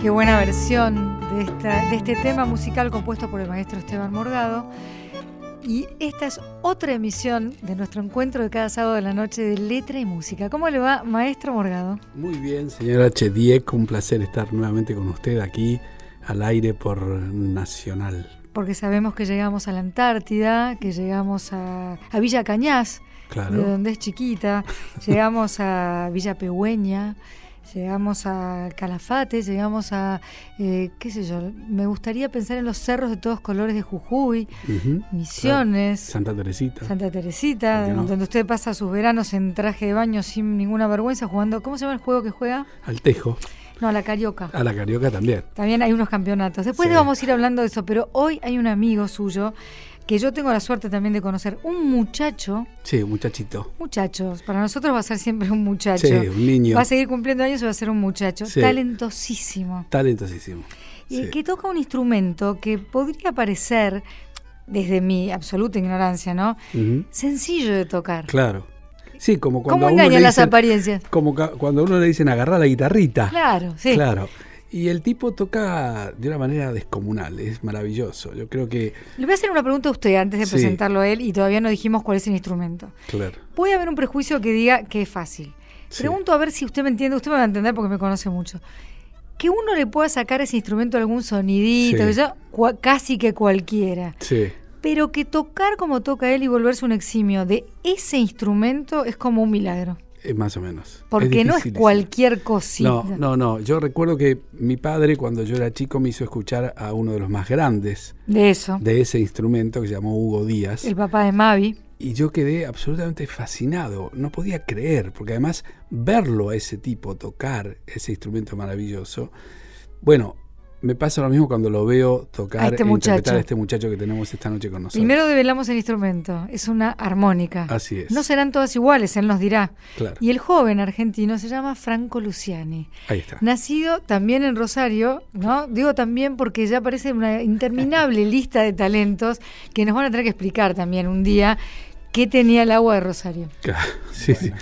Qué buena versión de, esta, de este tema musical compuesto por el maestro Esteban Morgado. Y esta es otra emisión de nuestro encuentro de cada sábado de la noche de letra y música. ¿Cómo le va, maestro Morgado? Muy bien, señora H. Dieck, un placer estar nuevamente con usted aquí al aire por Nacional. Porque sabemos que llegamos a la Antártida, que llegamos a, a Villa Cañas, Claro. de donde es chiquita, llegamos a Villa Pegüeña, llegamos a Calafate, llegamos a, eh, qué sé yo, me gustaría pensar en los cerros de todos colores de Jujuy, Misiones. claro. Santa Teresita. Santa Teresita, donde usted pasa sus veranos en traje de baño sin ninguna vergüenza jugando. ¿Cómo se llama el juego que juega? Al Tejo. No, la Carioca. A la Carioca también. También hay unos campeonatos. Después Sí. vamos a ir hablando de eso, pero hoy hay un amigo suyo que yo tengo la suerte también de conocer. Un muchacho, Sí, un muchachito. muchachos, para nosotros va a ser siempre un muchacho. Sí, un niño. Va a seguir cumpliendo años y va a ser un muchacho. Sí. Talentosísimo. Talentosísimo. Y Sí. que toca un instrumento que podría parecer, desde mi absoluta ignorancia, ¿no? Sencillo de tocar. Claro. Sí, como cuando ¿Cómo a uno le engañan las apariencias? como cuando a uno le dicen agarrar la guitarrita. Claro, sí. Claro. Y el tipo toca de una manera descomunal, es maravilloso. Yo creo que, Le voy a hacer una pregunta a usted antes de Sí. presentarlo a él y todavía no dijimos cuál es el instrumento. claro. Puede haber un prejuicio que diga que es fácil. Sí. Pregunto a ver si usted me entiende, usted me va a entender porque me conoce mucho. Que uno le pueda sacar a ese instrumento algún sonidito, Sí. casi que cualquiera. Sí. Pero que tocar como toca él y volverse un eximio de ese instrumento es como un milagro. Eh, más o menos. Porque no es cualquier cosita. No, no, no. Yo recuerdo que mi padre, cuando yo era chico, me hizo escuchar a uno de los más grandes De eso. de ese instrumento que se llamó Hugo Díaz. El papá de Mavi. Y yo quedé absolutamente fascinado. No podía creer, porque además verlo a ese tipo tocar ese instrumento maravilloso. Bueno, me pasa lo mismo cuando lo veo tocar A este e interpretar a este muchacho que tenemos esta noche con nosotros. Primero develamos el instrumento. Es una armónica. Así es. No serán todas iguales, él nos dirá. Claro. Y el joven argentino se llama Franco Luciani. Ahí está. Nacido también en Rosario, ¿no? Digo también porque ya aparece una interminable lista de talentos que nos van a tener que explicar también un día qué tenía el agua de Rosario. Claro, Sí, sí.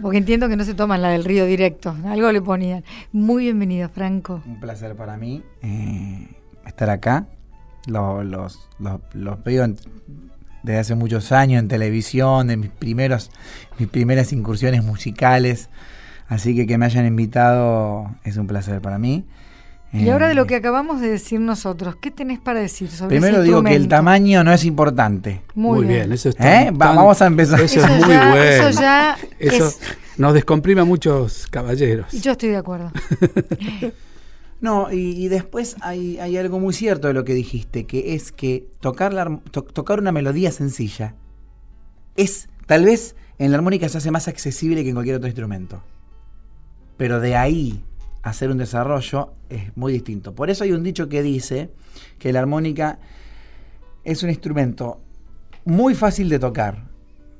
Porque entiendo que no se toman la del río directo, algo le ponían. Muy bienvenido, Franco. Un placer para mí eh, estar acá. Lo- los, los- los veo desde hace muchos años en televisión, de mis, primeros, mis primeras incursiones musicales. Así que que me hayan invitado es un placer para mí. Y ahora de lo Eh, que acabamos de decir nosotros, ¿qué tenés para decir sobre Primero ese digo que el tamaño no es importante. Muy, bien. eso es ¿Eh? Va- vamos a empezar. Eso, es muy ya- bueno. eso ya Eso es- nos descomprime a muchos caballeros. Yo estoy de acuerdo. No, y, y después hay, hay algo muy cierto de lo que dijiste, que es que tocar, la to- tocar una melodía sencilla es, tal vez en la armónica se hace más accesible que en cualquier otro instrumento. Pero de ahí hacer un desarrollo es muy distinto. Por eso hay un dicho que dice que la armónica es un instrumento muy fácil de tocar,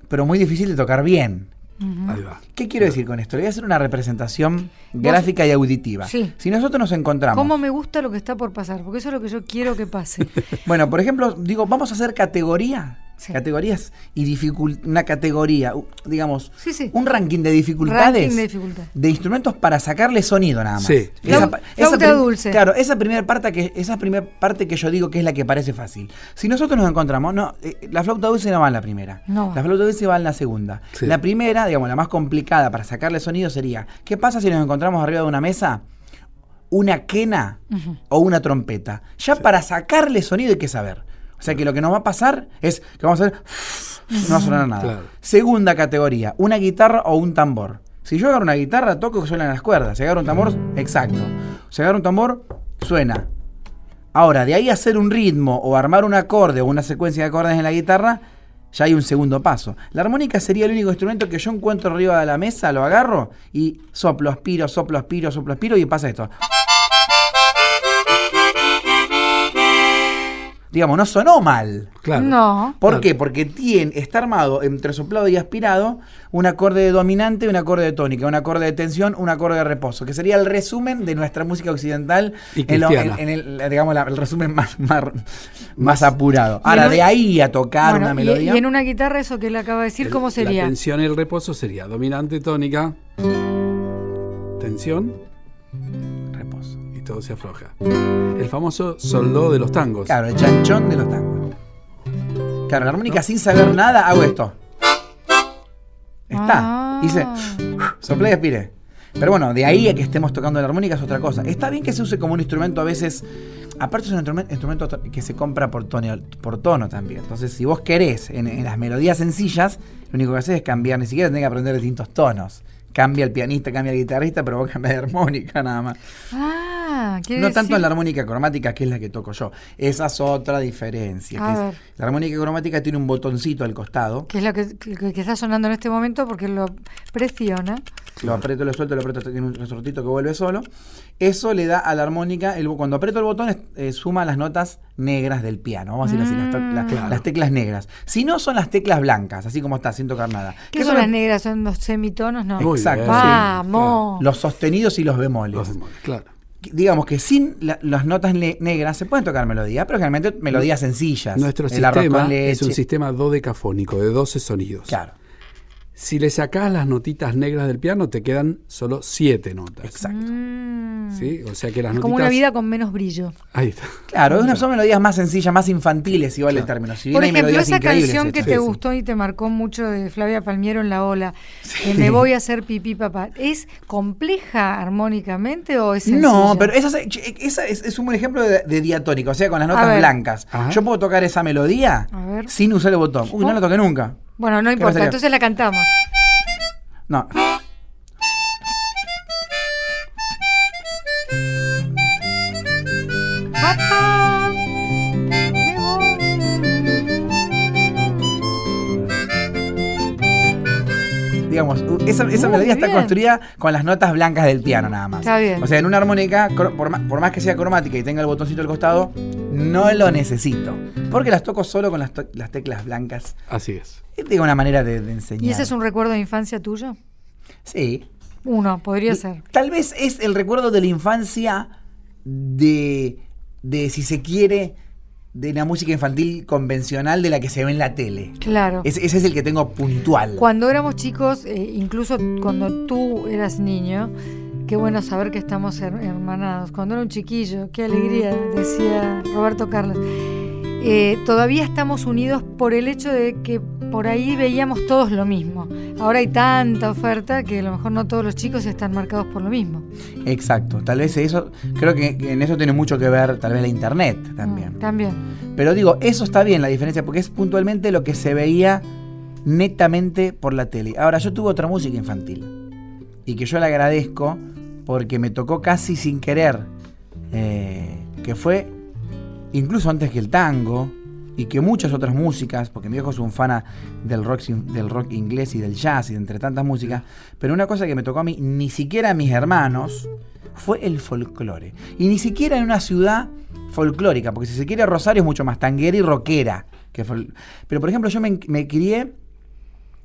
pero muy difícil de tocar bien. Ujú. Ahí va. ¿Qué quiero decir con esto? Le voy a hacer una representación gráfica y auditiva. Sí. Si nosotros nos encontramos. ¿Cómo me gusta lo que está por pasar? Porque eso es lo que yo quiero que pase. Bueno, por ejemplo, digo, vamos a hacer categoría. Sí. Categorías y una categoría, digamos, Sí, sí. un ranking de dificultades. Ranking de dificultad. de instrumentos para sacarle sonido nada más. Sí. Prim- dulce. Claro, esa primera parte que esa primera parte que yo digo que es la que parece fácil. Si nosotros nos encontramos, no, eh, la flauta dulce no va en la primera. No. La flauta dulce va en la segunda. Sí. La primera, digamos, la más complicada para sacarle sonido sería, ¿qué pasa si nos encontramos arriba de una mesa una quena o una trompeta? Ya para sacarle sonido hay que saber. O sea que lo que nos va a pasar es que vamos a hacer no va a sonar nada. Claro. Segunda categoría, una guitarra o un tambor. Si yo agarro una guitarra, toco que suenan las cuerdas. Si agarro un tambor, exacto. Si agarro un tambor, suena. Ahora, de ahí a hacer un ritmo o armar un acorde o una secuencia de acordes en la guitarra, ya hay un segundo paso. La armónica sería el único instrumento que yo encuentro arriba de la mesa, lo agarro y soplo, aspiro, soplo, aspiro, soplo, aspiro y pasa esto. Digamos, no sonó mal. Claro. No. ¿Por Claro. qué? Porque tiene, está armado entre soplado y aspirado un acorde de dominante, un acorde de tónica, un acorde de tensión, un acorde de reposo, que sería el resumen de nuestra música occidental, Y en, lo- cristiana. en- en el, digamos, la- el resumen más, más, apurado. Ahora, de ahí a tocar Bueno, una melodía... Y, en una guitarra, eso que él acaba de decir, El- ¿cómo sería? La tensión y el reposo sería dominante tónica, tensión todo se afloja. El famoso soldo de los tangos. Claro, el chanchón de los tangos. Claro, la armónica sin saber nada, hago esto. Está. Ah. Dice, soplé y aspire. Pero bueno, de ahí a que estemos tocando la armónica es otra cosa. Está bien que se use como un instrumento a veces. Aparte es un instrumen- instrumento que se compra por tono, por tono también. Entonces, si vos querés en, en las melodías sencillas, lo único que haces es cambiar, ni siquiera tenés que aprender distintos tonos. Cambia el pianista, cambia el guitarrista, pero vos cambias de armónica nada más. Ah, No tanto en la armónica cromática, que es la que toco yo. Esa es otra diferencia. A que es- ver. la armónica cromática tiene un botoncito al costado. Que es lo que, que- que está sonando en este momento porque lo presiona. Lo aprieto, lo suelto, lo aprieto, tiene un resortito que vuelve solo. Eso le da a la armónica, el- cuando aprieto el botón, es- eh, suma las notas negras del piano. Vamos a decir así, las, to- la- Claro. las teclas negras. Si no, son las teclas blancas, así como está, sin tocar nada. ¿Qué Que son las negras? ¿Son los semitonos? No. Exacto, sí. Vamos. Los sostenidos y los bemoles. Los demonios, claro. Digamos que sin la- las notas ne- negras se pueden tocar melodías, pero generalmente melodías sencillas. Nuestro sistema es un sistema dodecafónico de 12 sonidos. Claro, Si le sacás las notitas negras del piano, te quedan solo 7 notas. exacto. Mm. ¿Sí? O sea que las Es notitas. como una vida con menos brillo. Ahí está. Claro, una- son melodías más sencillas, más infantiles, igual el término. Si Por ejemplo, esa canción que te Sí, sí. gustó y te marcó mucho de Flavia Palmiero en La Ola, que me voy a hacer pipí papá, ¿es compleja armónicamente o es sencilla? No, pero esa, es- esa es, es un buen ejemplo de, de diatónico, o sea, con las notas blancas. Ajá. Yo puedo tocar esa melodía sin usar el botón. Uy, no la toqué nunca. Bueno, no ¿Qué me importa, entonces la cantamos. No. Papá, me voy. Digamos, esa, esa Muy melodía está bien. construida con las notas blancas del piano nada más. Está bien. O sea, en una armónica, cro- por más, por más que sea cromática y tenga el botoncito al costado, no lo necesito. Porque las toco solo con las, to- las teclas blancas. Así es. Es digo, una manera de, de enseñar. ¿Y ese es un recuerdo de infancia tuyo? Sí. Uno, podría Y ser. Tal vez es el recuerdo de la infancia de, de, si se quiere, de la música infantil convencional de la que se ve en la tele. Claro. Ese, ese es el que tengo puntual. Cuando éramos chicos, eh, incluso cuando tú eras niño, qué bueno saber que estamos her- hermanados. Cuando era un chiquillo, qué alegría, decía Roberto Carlos. Eh, todavía estamos unidos por el hecho de que por ahí veíamos todos lo mismo. Ahora hay tanta oferta que a lo mejor no todos los chicos están marcados por lo mismo. Exacto. Tal vez eso, creo que en eso tiene mucho que ver tal vez la internet también. Mm, también. Pero digo, eso está bien la diferencia, porque es puntualmente lo que se veía netamente por la tele. Ahora, yo tuve otra música infantil. Y que yo le agradezco porque me tocó casi sin querer. eh, que fue incluso antes que el tango. Y que muchas otras músicas, porque mi viejo es un fan del rock, del rock inglés y del jazz y entre tantas músicas. Pero una cosa que me tocó a mí, ni siquiera a mis hermanos, fue el folclore. Y ni siquiera en una ciudad folclórica, porque si se quiere Rosario es mucho más tanguera y rockera. Que Pero por ejemplo, yo me, me crié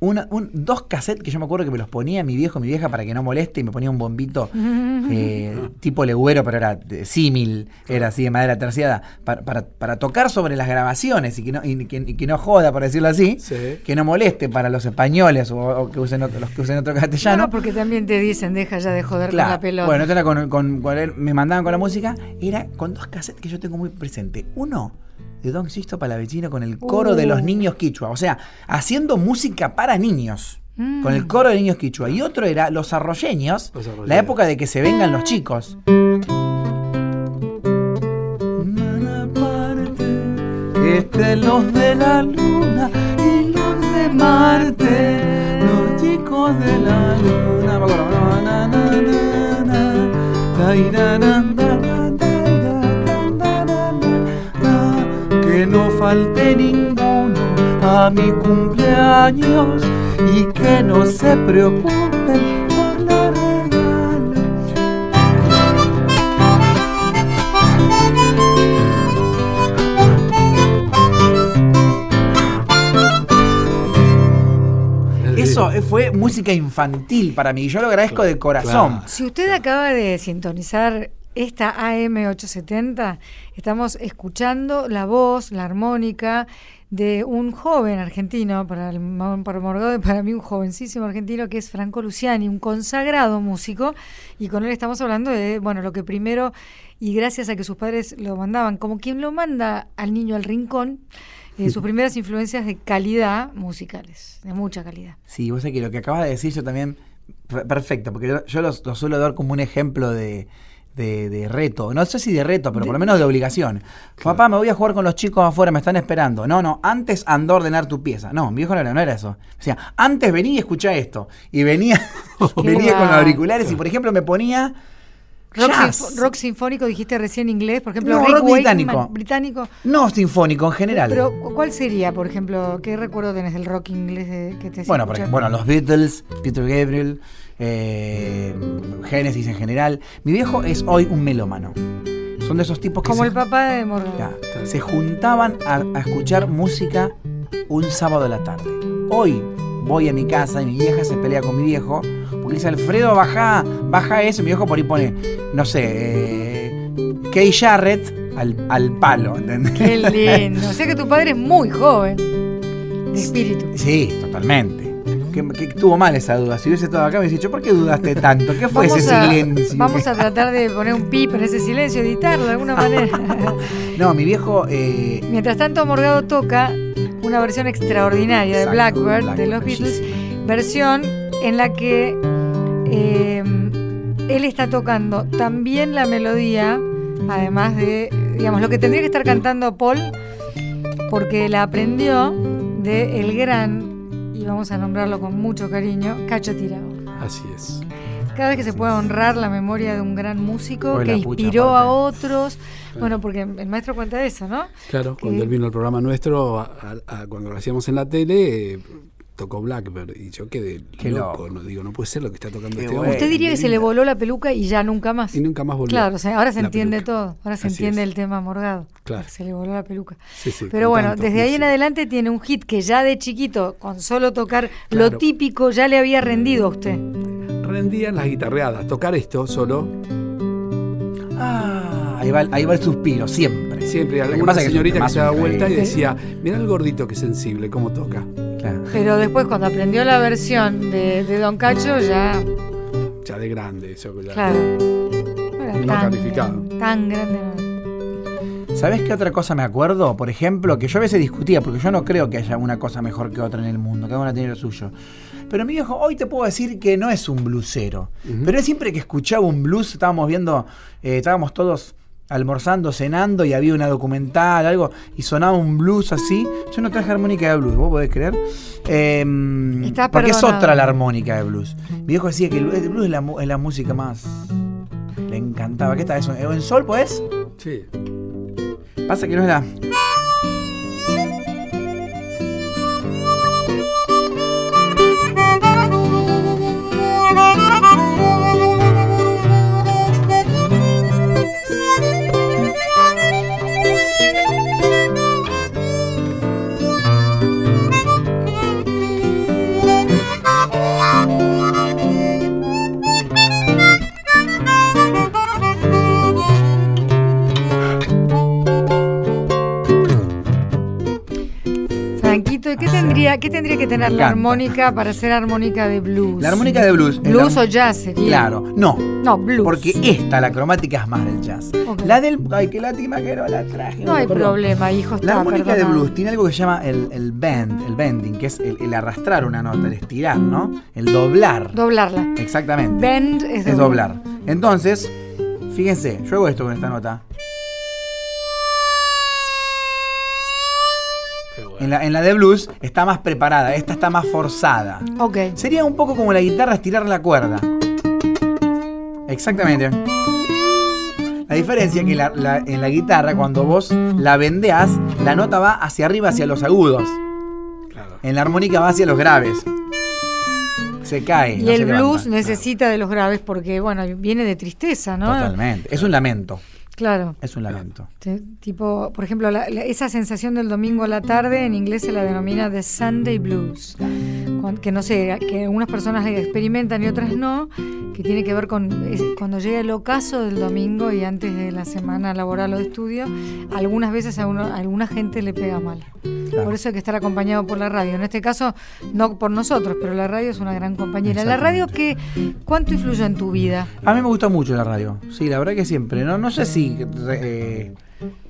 una- un- dos cassettes que yo me acuerdo que me los ponía mi viejo y mi vieja para que no moleste y me ponía un bombito eh, tipo legüero, pero era símil, era así de madera terciada, para, para- para tocar sobre las grabaciones y que no, y que, y que no joda, por decirlo así, Sí. que no moleste para los españoles o, o que usen otro- los que usen otro castellano. No, porque también te dicen, deja ya de joder Claro. con la pelota. Bueno, esto era con, con- con él, me mandaban con la música, era con dos cassettes que yo tengo muy presente. Uno de Don Sisto Palavecino con el coro de los Uh. niños quichua, o sea, haciendo música para niños. Mm. Con el coro de niños quichua. Y otro era Los Arroyeños, Los Arroyeños. la época de que se vengan los chicos. Estén los de la luna y los de Marte, los chicos de la luna. Falte ninguno a mi cumpleaños y que no se preocupen por la regala. Eso fue música infantil para mí. y Yo lo agradezco de corazón. Claro. Si usted acaba de sintonizar esta AM870, estamos escuchando la voz, la armónica de un joven argentino, para, el, para Morgado y para mí un jovencísimo argentino que es Franco Luciani, un consagrado músico, y con él estamos hablando de, bueno, lo que primero, y gracias a que sus padres lo mandaban, como quien lo manda al niño al rincón, eh, sus primeras influencias de calidad musicales, de mucha calidad. Sí, vos sabés que lo que acabas de decir yo también, perfecto, porque yo, yo lo suelo dar como un ejemplo de de, reto. No sé si de reto, pero por lo menos de obligación. Papá, me voy a jugar con los chicos afuera, me están esperando. No, no, antes anda a ordenar tu pieza. No, mi viejo no era, no era eso. O sea, antes venía y escuchá esto. Y venía, venía con los auriculares y, por ejemplo, me ponía... Rock, sinfónico dijiste recién inglés, por ejemplo, no, rock británico. británico. No sinfónico en general. Pero ¿cuál sería, por ejemplo, qué recuerdo tenés del rock inglés que te Bueno, bueno, los Beatles, Peter Gabriel, eh, Génesis en general. Mi viejo es hoy un melómano. Son de esos tipos que. Como el papá de Morgan. se juntaban a, escuchar música un sábado de la tarde. Hoy voy a mi casa y mi vieja se pelea con mi viejo porque dice: Alfredo, baja, baja eso. Mi viejo por ahí pone, no sé, eh, Kay Jarrett al, al palo. ¿entendés? Qué lindo. O sea que tu padre es muy joven de espíritu. Sí, totalmente que, tuvo mal esa duda. Si hubiese estado acá, me hubiese dicho, ¿por qué dudaste tanto? ¿Qué fue ese silencio? Vamos a tratar de poner un pip en ese silencio, editarlo de alguna manera. no, mi viejo. Eh, Mientras tanto, Morgado toca una versión extraordinaria de Blackbird, de los Beatles, versión en la que eh, él está tocando también la melodía, además de, digamos, lo que tendría que estar cantando Paul, porque la aprendió de el gran vamos a nombrarlo con mucho cariño, Cacho Tirado. Así es. Cada vez que se pueda honrar la memoria de un gran músico que inspiró a otros. Bueno, porque el maestro cuenta eso, ¿no? Claro, cuando él vino al programa nuestro, cuando lo hacíamos en la tele, tocó Blackbird y yo quedé loco, no digo, no puede ser lo que está tocando este hombre. Usted diría que se le voló la peluca y ya nunca más. Y nunca más volvió. Claro, ahora se entiende todo, ahora se entiende el tema morgado. Claro. Se le voló la peluca. Sí, sí, Pero bueno, desde ahí en adelante tiene un hit que ya de chiquito, con solo tocar lo típico, ya le había rendido a usted. Rendían las guitarreadas, tocar esto solo. Ah, ahí va, ahí va el suspiro, siempre. Siempre, alguna señorita que se da vuelta y decía, mira el gordito que sensible, cómo toca. Pero después cuando aprendió la versión de, Don Cacho ya... Ya de grande, eso ya. Claro. no tan, calificado. Tan grande ¿Sabes qué otra cosa me acuerdo? Por ejemplo, que yo a veces discutía, porque yo no creo que haya una cosa mejor que otra en el mundo, cada una tiene lo suyo. Pero mi viejo, hoy te puedo decir que no es un blusero. Pero es siempre que escuchaba un blues, estábamos viendo, eh, estábamos todos almorzando, cenando y había una documental, algo, y sonaba un blues así. Yo no traje armónica de blues, ¿vos podés creer? Eh, porque es otra la armónica de blues. Mi viejo decía que el blues es la, es la música más. Le encantaba. ¿Qué está eso? ¿En sol, pues? Sí. Pasa que no es la. Tendría, ¿qué tendría que tener la armónica para ser armónica de blues? La armónica de blues. ¿Blues o jazz sería? Claro, no. No, blues. Porque esta, la cromática, es más del jazz. La del. Ay, qué lástima que no la traje. No, hay problema, hijo. La armónica de blues tiene algo que se llama el, el bend, el bending, que es el, arrastrar una nota, el estirar, ¿no? El doblar. Doblarla. Exactamente. Bend es, es doblar. Entonces, fíjense, yo hago esto con esta nota. En la, en la, de blues está más preparada, esta está más forzada. Ok. Sería un poco como la guitarra estirar la cuerda. Exactamente. La diferencia es que en la guitarra, cuando vos la vendeas, la nota va hacia arriba, hacia los agudos. Claro. En la armónica va hacia los graves. Se cae. Y el blues necesita de los graves porque, bueno, viene de tristeza, ¿no? Totalmente. Es un lamento. Claro. Es un lamento. tipo, por ejemplo, esa sensación del domingo a la tarde en inglés se la denomina The Sunday Blues. Que no sé, que algunas personas experimentan y otras no, que tiene que ver con cuando llega el ocaso del domingo y antes de la semana laboral o de estudio, algunas veces a, uno, alguna gente le pega mal. Por eso hay que estar acompañado por la radio. En este caso, no por nosotros, pero la radio es una gran compañera. ¿La radio qué, cuánto influyó en tu vida? A mí me gusta mucho la radio. Sí, la verdad que siempre. No, no sé si eh,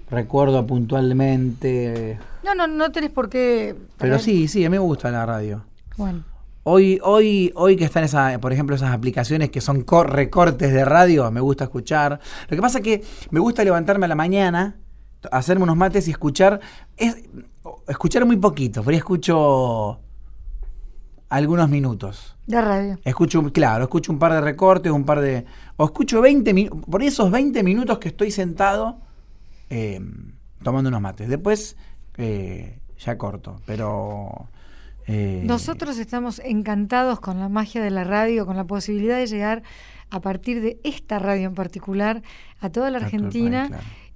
recuerdo puntualmente. No, no, no tenés por qué. Pero sí, sí, a mí me gusta la radio. Bueno. Hoy, hoy, hoy que están esas, por ejemplo, esas aplicaciones que son recortes de radio, me gusta escuchar. Lo que pasa es que me gusta levantarme a la mañana, hacerme unos mates y escuchar. Es, escuchar muy poquito, pero escucho algunos minutos. De radio. Escucho, claro, escucho un par de recortes, un par de. O escucho 20 minutos. Por esos 20 minutos que estoy sentado eh, tomando unos mates. Después eh, ya corto, pero eh, Nosotros estamos encantados con la magia de la radio, con la posibilidad de llegar a partir de esta radio en particular a toda la Argentina.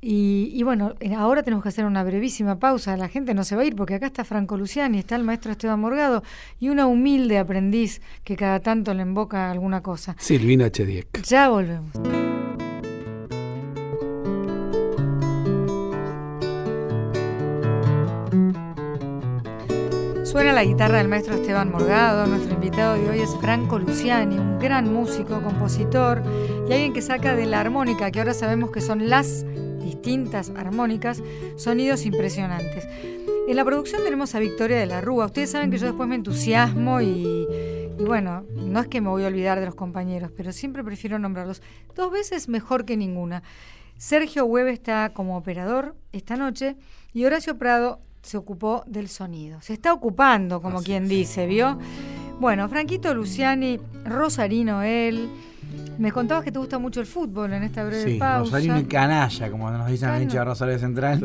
y, bueno, ahora tenemos que hacer una brevísima pausa. La gente no se va a ir porque acá está Franco Luciani, está el maestro Esteban Morgado y una humilde aprendiz que cada tanto le invoca alguna cosa. Silvina Chediek. Ya volvemos. Suena la guitarra del maestro Esteban Morgado. Nuestro invitado de hoy es Franco Luciani, un gran músico, compositor y alguien que saca de la armónica, que ahora sabemos que son las distintas armónicas, sonidos impresionantes. En la producción tenemos a Victoria de la Rúa. Ustedes saben que yo después me entusiasmo y, bueno, no es que me voy a olvidar de los compañeros, pero siempre prefiero nombrarlos. Dos veces mejor que ninguna. Sergio Hueve está como operador esta noche y Horacio Prado se ocupó del sonido. Se está ocupando, como quien dice, ¿vio? Bueno, Franquito Luciani, Rosarino él. Me contabas que te gusta mucho el fútbol en esta breve sí, Rosarino y canalla, como nos dicen en hincha de Rosario Central.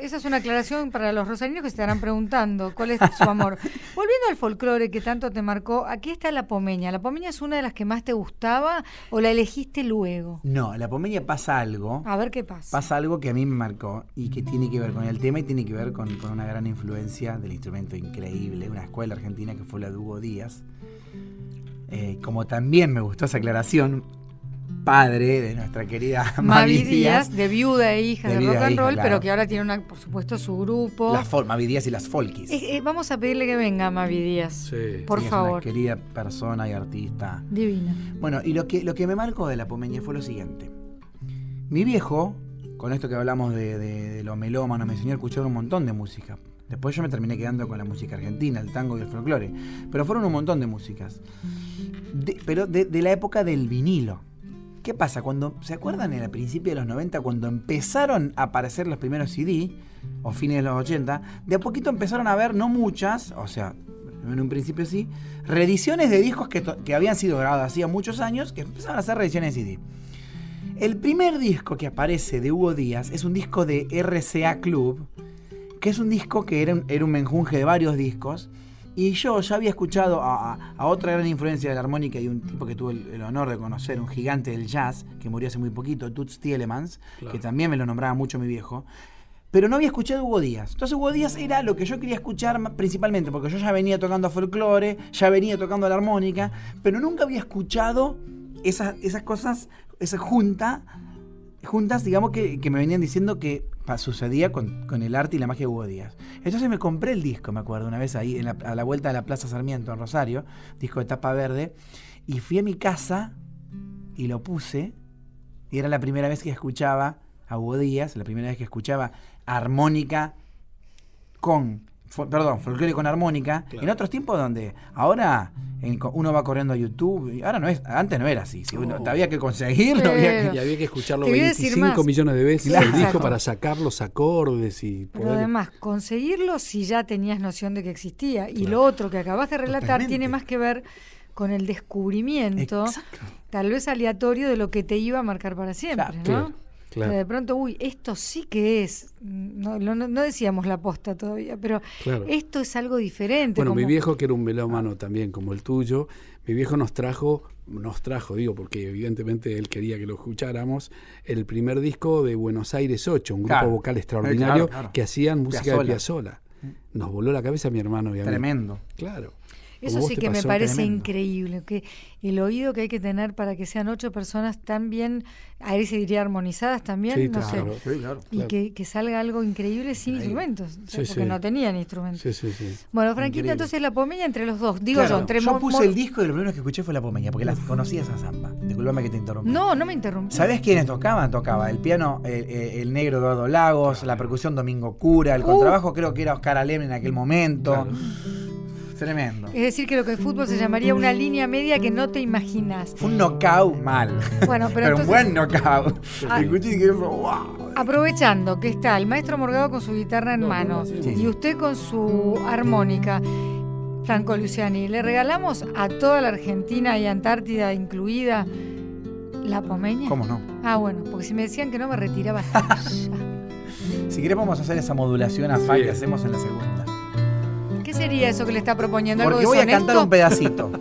esa es una aclaración para los rosarinos que se estarán preguntando cuál es su amor. Volviendo al folclore que tanto te marcó, aquí está la pomeña. ¿La pomeña es una de las que más te gustaba o la elegiste luego? No, la pomeña pasa algo. A ver qué pasa. Pasa algo que a mí me marcó y que tiene que ver con el tema y tiene que ver con, con una gran influencia del instrumento increíble, una escuela argentina que fue la de Hugo Díaz eh, como también me gustó esa aclaración, padre de nuestra querida Mavi, Díaz, de viuda e hija de, rock and roll, pero que ahora tiene, una, por supuesto, su grupo. Las Mavi Díaz y las Folkis. Eh, eh, vamos a pedirle que venga Mavi Díaz, sí. por favor. Es una querida persona y artista. Divina. Bueno, y lo que, lo que me marcó de la Pomeña fue lo siguiente. Mi viejo, con esto que hablamos de, de, de lo melómano, me enseñó a escuchar un montón de música. Después yo me terminé quedando con la música argentina, el tango y el folclore. Pero fueron un montón de músicas. pero de, la época del vinilo. ¿Qué pasa? Cuando, ¿Se acuerdan en el principio de los 90 cuando empezaron a aparecer los primeros CD, o fines de los 80, de a poquito empezaron a ver, no muchas, o sea, en un principio sí, reediciones de discos que, que habían sido grabados hacía muchos años, que empezaron a hacer reediciones de CD. El primer disco que aparece de Hugo Díaz es un disco de RCA Club, que es un disco que era un, era un menjunje de varios discos. Y yo ya había escuchado a, otra gran influencia de la armónica y un tipo que tuve el, honor de conocer, un gigante del jazz, que murió hace muy poquito, Toots Tielemans, que también me lo nombraba mucho mi viejo. Pero no había escuchado a Hugo Díaz. Entonces Hugo Díaz era lo que yo quería escuchar principalmente, porque yo ya venía tocando folclore, ya venía tocando la armónica, pero nunca había escuchado esas, esas cosas, esa junta, juntas, digamos, que, me venían diciendo que sucedía con, el arte y la magia de Hugo Díaz. Entonces me compré el disco, me acuerdo, una vez ahí a la vuelta de la Plaza Sarmiento en Rosario, disco de tapa verde, y fui a mi casa y lo puse, y era la primera vez que escuchaba a Hugo Díaz, la primera vez que escuchaba armónica con perdón, folclore con armónica, en otros tiempos donde ahora uno va corriendo a YouTube, y ahora no es, antes no era así, si había que conseguirlo, había que, y había que escucharlo 25 millones de veces el disco para sacar los acordes y Pero además, conseguirlo si ya tenías noción de que existía, y lo otro que acabas de relatar tiene más que ver con el descubrimiento, tal vez aleatorio de lo que te iba a marcar para siempre, ¿no? De pronto, uy, esto sí que es, no, no, decíamos la posta todavía, pero esto es algo diferente. Bueno, mi viejo, que era un melómano también como el tuyo, mi viejo nos trajo, nos trajo, digo, porque evidentemente él quería que lo escucháramos, el primer disco de Buenos Aires 8, un grupo vocal extraordinario que hacían música de Piazzolla. Nos voló la cabeza mi hermano, obviamente. Tremendo. Claro. Eso sí que me parece increíble, que el oído que hay que tener para que sean ocho personas tan bien, ahí se diría armonizadas también, no sé, y Que, salga algo increíble sin instrumentos, porque no tenían instrumentos. Bueno, Franquita, entonces la pomeña entre los dos, digo yo, entre Yo puse el disco y lo primero que escuché fue la pomeña, porque la conocía esa zamba. Disculpame que te interrumpí. No, no me interrumpí. ¿Sabés quiénes tocaban? Tocaba el piano, el, negro Eduardo Lagos, la percusión Domingo Cura, el uh. contrabajo creo que era Oscar Alem en aquel momento. Tremendo. Es decir, que lo que el fútbol se llamaría una línea media que no te imaginas. Un knockout mal. Bueno, pero, un buen knockout. Ah, aprovechando que está el maestro Morgado con su guitarra en mano y usted con su armónica. Franco Luciani, le regalamos a toda la Argentina y Antártida incluida la pomeña. ¿Cómo no? Ah, bueno, porque si me decían que no me retiraba. si queremos vamos a hacer esa modulación a fa que hacemos en la segunda. ¿Qué sería eso que le está proponiendo? Porque voy a cantar un pedacito.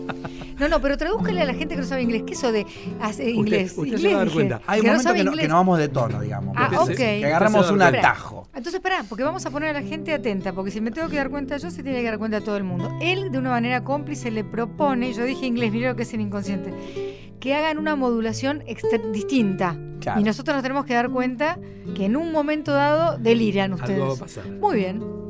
No, no, pero tradúzcale a la gente que no sabe inglés. ¿Qué es eso de hacer inglés? Usted, se va a dar cuenta. Hay momentos que, no, que, no, vamos de tono, digamos. Ah, ok. Que agarramos un atajo. Entonces, espera, porque vamos a poner a la gente atenta, porque si me tengo que dar cuenta yo, se tiene que dar cuenta todo el mundo. Él, de una manera cómplice, le propone, yo dije inglés, mira lo que es el inconsciente, que hagan una modulación distinta. Y nosotros nos tenemos que dar cuenta que en un momento dado deliran ustedes. Algo va a pasar. Muy bien.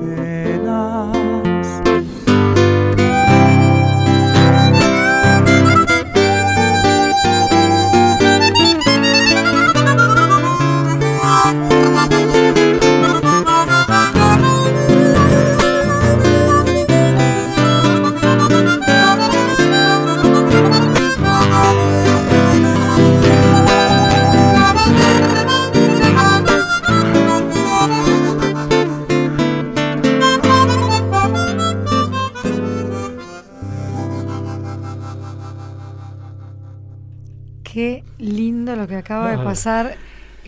てな」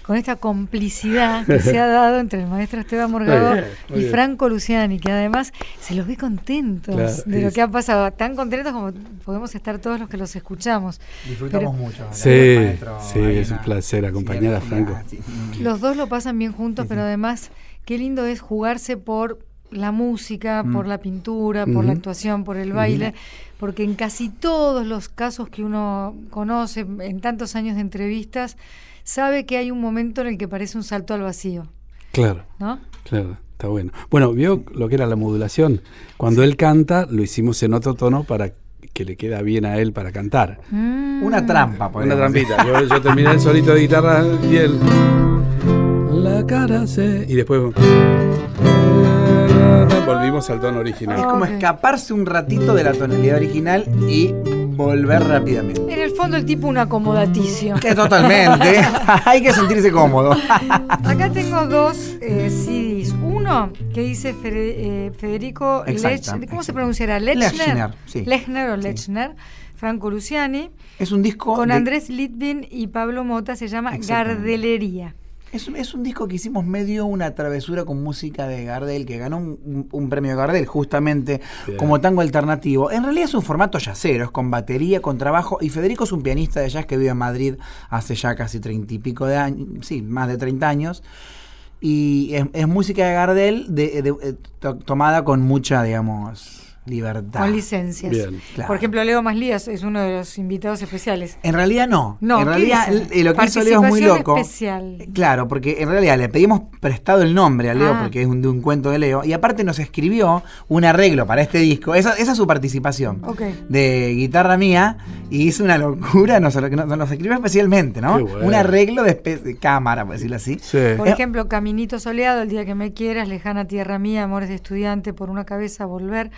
con esta complicidad que se ha dado entre el maestro Esteban Morgado y Franco Luciani, que además se los ve contentos de lo que ha pasado, tan contentos como podemos estar todos los que los escuchamos. Disfrutamos mucho. Sí, sí, es un placer acompañar a Franco. Los dos lo pasan bien juntos, pero además qué lindo es jugarse por la música, por mm. la pintura, por la actuación, por el baile, porque en casi todos los casos que uno conoce, en tantos años de entrevistas, sabe que hay un momento en el que parece un salto al vacío. Claro. ¿No? Claro. Está bueno. Bueno, vio lo que era la modulación. Cuando él canta, lo hicimos en otro tono para que le queda bien a él para cantar. Mm. Una trampa, Una trampita. Yo, yo terminé el solito de guitarra y él. La cara se. Y después volvimos al tono original. Es como escaparse un ratito de la tonalidad original y volver rápidamente. En el fondo el tipo un acomodaticio. Que totalmente. Hay que sentirse cómodo. Acá tengo dos eh, CDs. Uno que dice eh, Federico Lechner. ¿Cómo se pronunciará? Lechner. Lechner, o Lechner. Franco Luciani. Es un disco. Con Andrés Litvin y Pablo Mota. Se llama Gardelería. Es un, es un, disco que hicimos medio una travesura con música de Gardel, que ganó un, premio de Gardel justamente como tango alternativo. En realidad es un formato yacero, es con batería, con trabajo, y Federico es un pianista de jazz que vive en Madrid hace ya casi treinta y pico de años, sí, más de 30 años. Y es, música de Gardel de, eh, tomada con mucha, digamos, libertad. Con licencias. Por ejemplo, Leo Maslías es uno de los invitados especiales. En realidad no. No, en realidad lo que hizo Leo es muy loco. Especial. Claro, porque en realidad le pedimos prestado el nombre a Leo ah. porque es un, de un cuento de Leo y aparte nos escribió un arreglo para este disco. Esa, esa es su participación. De guitarra mía y hizo una locura, nos, nos, escribió especialmente, ¿no? Un arreglo de, cámara, por decirlo así. Por ejemplo, Caminito Soleado, el día que me quieras, lejana tierra mía, amores de estudiante, por una cabeza volver.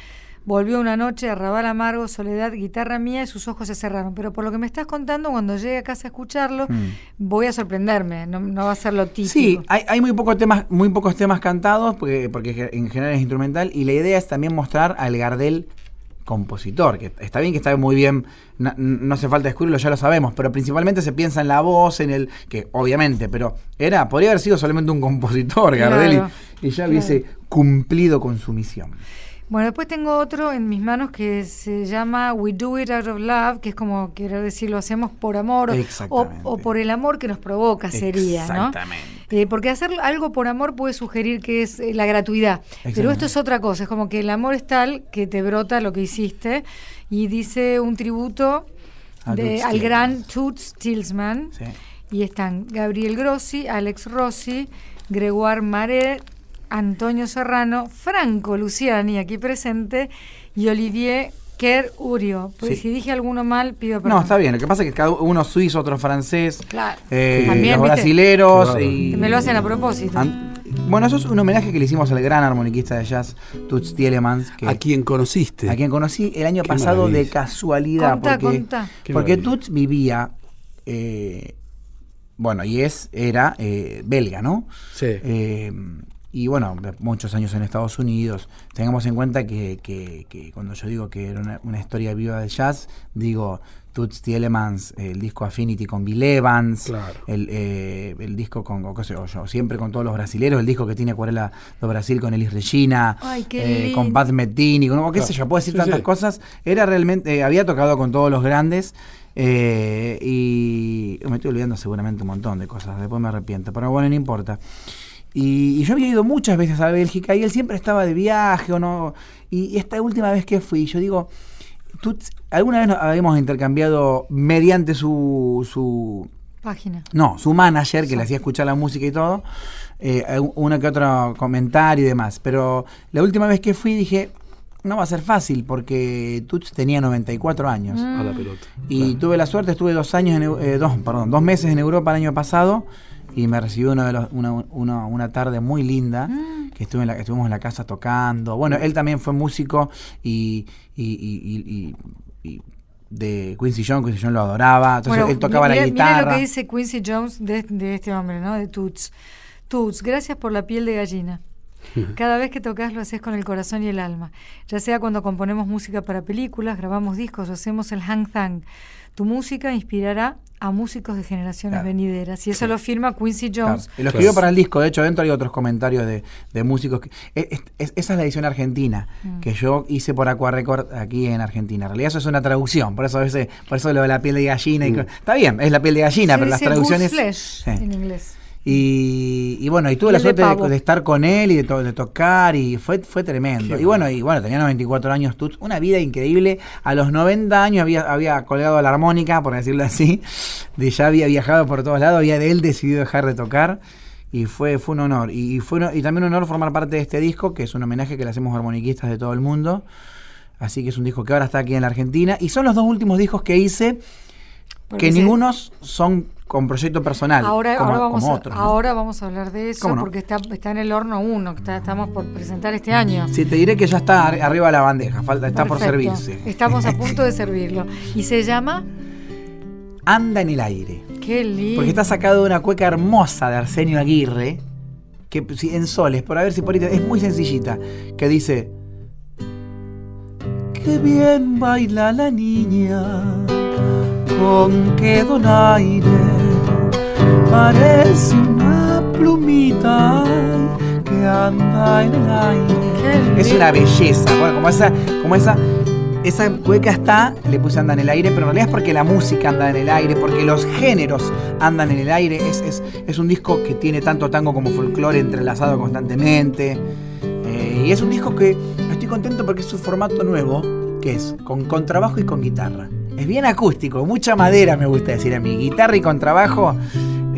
Volvió una noche, arrabal amargo, soledad, guitarra mía y sus ojos se cerraron. Pero por lo que me estás contando, cuando llegue a casa a escucharlo, hmm. voy a sorprenderme, no, va a ser lo típico. Sí, hay, muy, pocos temas, muy pocos temas cantados, porque, porque en general es instrumental, y la idea es también mostrar al Gardel compositor, que está bien que está muy bien, no, hace falta descubrirlo, ya lo sabemos, pero principalmente se piensa en la voz, en el, que obviamente, pero era, podría haber sido solamente un compositor, Gardel, y, ya hubiese cumplido con su misión. Bueno, después tengo otro en mis manos que se llama We Do It Out of Love, que es como querer decir lo hacemos por amor o, por el amor que nos provoca sería, Exactamente. ¿no? Eh, porque hacer algo por amor puede sugerir que es eh, la gratuidad, pero esto es otra cosa, es como que el amor es tal que te brota lo que hiciste y dice un tributo de, al gran Toots Tillsman y están Gabriel Grossi, Alex Rossi, Gregoire Maret, Antonio Serrano, Franco Luciani, aquí presente, y Olivier Kerr Urio. Pues si dije alguno mal, pido perdón. No, está bien. Lo que pasa es que cada uno suizo, otro francés, claro. eh, También, brasileros. Y, Me lo hacen a propósito. bueno, eso es un homenaje que le hicimos al gran armoniquista de jazz, Toots Tielemans. ¿A quien conociste? A quien conocí el año pasado de casualidad. porque porque Toots vivía... Eh, bueno, y es, era eh, belga, ¿no? Sí. Eh, y bueno, muchos años en Estados Unidos. Tengamos en cuenta que, que, cuando yo digo que era una, historia viva de jazz, digo Toots Elements, el disco Affinity con Bill Evans, el, eh, el, disco con, qué sé yo, siempre con todos los brasileros, el disco que tiene Acuarela de Brasil con Elis Regina, eh, con Pat Metini, con, qué sé yo, puedo decir tantas cosas. Era realmente, eh, había tocado con todos los grandes. y me estoy olvidando seguramente un montón de cosas, después me arrepiento, pero bueno, no importa. Y, yo había ido muchas veces a Bélgica y él siempre estaba de viaje o no. Y, esta última vez que fui, yo digo, ¿tú, ¿alguna vez nos habíamos intercambiado mediante su, su página? No, su manager que le hacía escuchar la música y todo, eh, uno que otro comentario y demás. Pero la última vez que fui dije, no va a ser fácil porque Tuts tenía 94 años. A la pelota. Y tuve la suerte, estuve dos años, en, eh, dos, perdón, dos meses en Europa el año pasado y me recibió una, de los, una, una, una, tarde muy linda, mm. que estuve en la, estuvimos en la casa tocando. Bueno, él también fue músico y, y, y, de Quincy Jones, Quincy Jones lo adoraba, entonces él tocaba la guitarra. Mira lo que dice Quincy Jones de, de este hombre, ¿no? De Toots. Toots, gracias por la piel de gallina. Cada vez que tocas lo haces con el corazón y el alma, ya sea cuando componemos música para películas, grabamos discos o hacemos el hang thang. Tu música inspirará a músicos de generaciones venideras. Y eso lo firma Quincy Jones. Y lo escribió para el disco, de hecho dentro hay otros comentarios de, músicos. Que, esa es la edición argentina mm. que yo hice por Aqua Record aquí en Argentina. En realidad eso es una traducción, por eso a veces, por eso lo de la piel de gallina. Y, mm. está bien, es la piel de gallina, pero las traducciones... Flesh, en inglés. Y, bueno, y tuve la suerte de, estar con él y de, tocar y fue, fue tremendo. y bueno, y bueno, tenía 94 años, una vida increíble. A los 90 años había, había colgado la armónica, por decirlo así, de ya había viajado por todos lados, había de él decidido dejar de tocar y fue, fue un honor. Y, fue y también un honor formar parte de este disco, que es un homenaje que le hacemos a armoniquistas de todo el mundo. Así que es un disco que ahora está aquí en la Argentina. Y son los dos últimos discos que hice, que ninguno son con proyecto personal. Ahora, ahora, vamos, a, ahora vamos a hablar de eso porque está, está en el horno uno, que estamos por presentar este año. Sí, te diré que ya está arriba de la bandeja, falta, está por servirse. Estamos a punto de servirlo. ¿Y se llama? Anda en el aire. Qué lindo. Porque está sacado de una cueca hermosa de Arsenio Aguirre, que en soles, por a ver si por ahí, es muy sencillita, que dice, qué bien baila la niña con qué donaire parece una plumita que anda en el aire. Es una belleza, bueno, como esa, como esa, esa cueca está, le puse anda en el aire, pero en realidad es porque la música anda en el aire, porque los géneros andan en el aire. Es, es, es un disco que tiene tanto tango como folclore entrelazado constantemente. Eh, y es un disco que estoy contento porque es su formato nuevo, que es con contrabajo y con guitarra. Es bien acústico, mucha madera me gusta decir a mí. Guitarra y contrabajo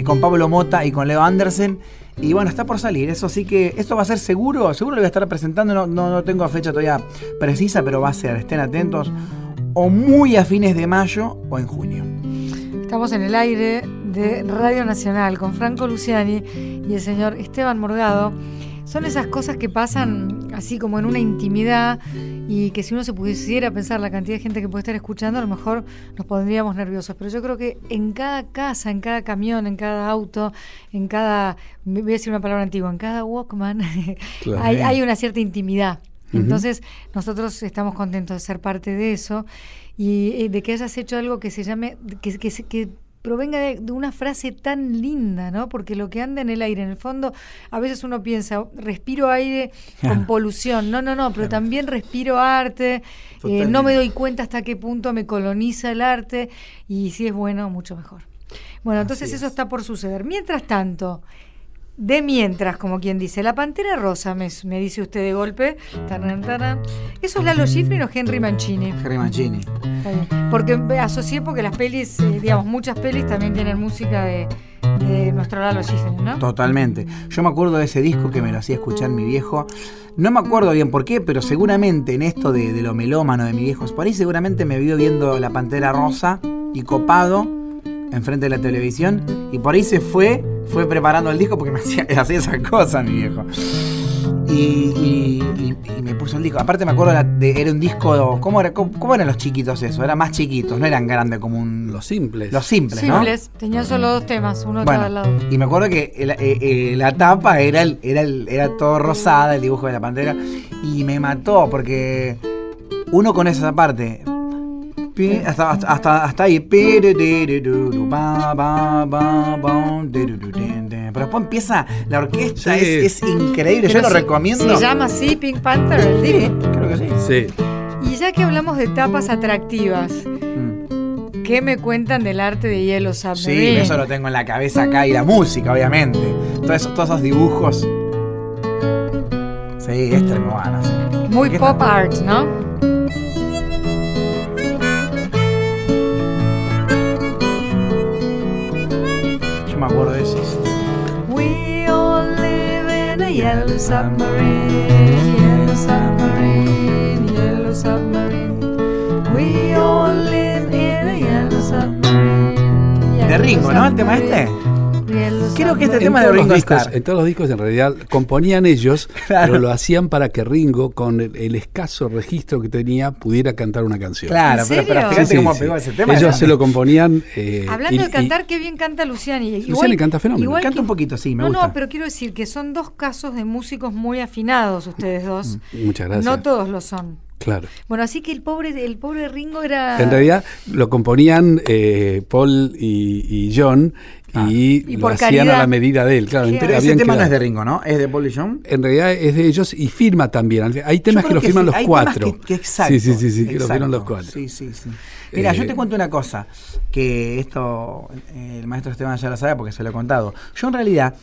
con Pablo Mota y con Leo Andersen. Y bueno, está por salir, eso sí que, esto va a ser seguro, seguro lo voy a estar presentando, no, no, tengo fecha todavía precisa, pero va a ser, estén atentos, o muy a fines de mayo o en junio. Estamos en el aire de Radio Nacional con Franco Luciani y el señor Esteban Morgado. Son esas cosas que pasan así como en una intimidad y que si uno se pudiera pensar la cantidad de gente que puede estar escuchando, a lo mejor nos pondríamos nerviosos. Pero yo creo que en cada casa, en cada camión, en cada auto, en cada, voy a decir una palabra antigua, en cada Walkman, hay, una cierta intimidad. Entonces, nosotros estamos contentos de ser parte de eso y de que hayas hecho algo que se llame, que, que, que provenga de, una frase tan linda, ¿no? Porque lo que anda en el aire, en el fondo, a veces uno piensa, respiro aire con polución. No, no, no, pero también respiro arte. Eh, no me doy cuenta hasta qué punto me coloniza el arte y si es bueno, mucho mejor. Bueno, entonces eso está por suceder. Mientras tanto, de mientras, como quien dice, la pantera rosa, me, me dice usted de golpe. ¿Eso es Lalo Schifrin o Henry Mancini? Henry Mancini. Porque asocié porque las pelis, eh, digamos, muchas pelis también tienen música de, nuestro Lalo Schifrin, ¿no? Totalmente. Yo me acuerdo de ese disco que me lo hacía escuchar mi viejo. No me acuerdo bien por qué, pero seguramente en esto de, de lo melómano de mi viejo, por ahí seguramente me vio viendo La Pantera Rosa y copado enfrente de la televisión y por ahí se fue, fue preparando el disco porque me hacía, hacía esa cosa mi viejo. Y, me puso el disco. Aparte me acuerdo de, era un disco, ¿cómo, era, cómo, eran los chiquitos eso? Eran más chiquitos, no eran grandes como un... Los simples. Los simples, simples. Tenía solo dos temas, uno de cada lado. Y me acuerdo que eh, eh, la tapa era, el, era, el, era todo rosada, el dibujo de la pantera, y me mató porque uno con esa parte hasta, hasta, hasta ahí. Pero después empieza la orquesta, es, increíble. Yo lo recomiendo. ¿Se llama así Pink Panther el Sí, creo que sí. Sí. Y ya que hablamos de tapas atractivas, mm. ¿qué me cuentan del arte de Hielo Submarine? Sí, eso lo tengo en la cabeza acá y la música, obviamente. Todos esos, todos esos dibujos. Sí, es tremendo. Muy pop art, ¿no? Submarine, yellow submarine, yellow submarine. We all live in a yellow submarine. De Ringo, ¿no? El tema este. Creo que este tema de Ringo discos, En todos los discos en realidad componían ellos, pero lo hacían para que Ringo, con el, escaso registro que tenía, pudiera cantar una canción. Claro, pero, pero, fíjate cómo pegó ese tema. Ellos se lo componían. Eh, Hablando de cantar, qué bien canta Luciani. Igual, Luciani canta fenómeno. Igual canta un poquito, sí, me no, gusta. No, pero quiero decir que son dos casos de músicos muy afinados ustedes dos. Mm, muchas gracias. No todos lo son. Claro. Bueno, así que el pobre, el pobre Ringo era. En realidad lo componían eh, Paul y, John ah. y, lo hacían a la medida de él. Claro, Pero ese tema no es de Ringo, ¿no? Es de Paul y John. En realidad es de ellos y firma también. Hay temas que lo firman los cuatro. Que, exacto. Sí, sí, sí, sí que lo firman los cuatro. Sí, sí, sí. Mira, yo te eh, cuento una cosa, que esto eh, el maestro Esteban ya lo sabe porque se lo he contado. Yo en realidad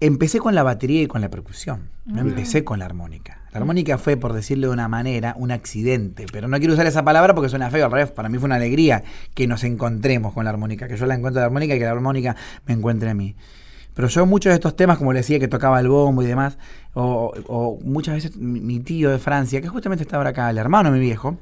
empecé con la batería y con la percusión. No empecé con la armónica. La armónica fue, por decirlo de una manera, un accidente. Pero no quiero usar esa palabra porque suena feo. Al revés, para mí fue una alegría que nos encontremos con la armónica. Que yo la encuentre la armónica y que la armónica me encuentre a mí. Pero yo muchos de estos temas, como le decía, que tocaba el bombo y demás, o, muchas veces mi, tío de Francia, que justamente estaba acá, el hermano de mi viejo,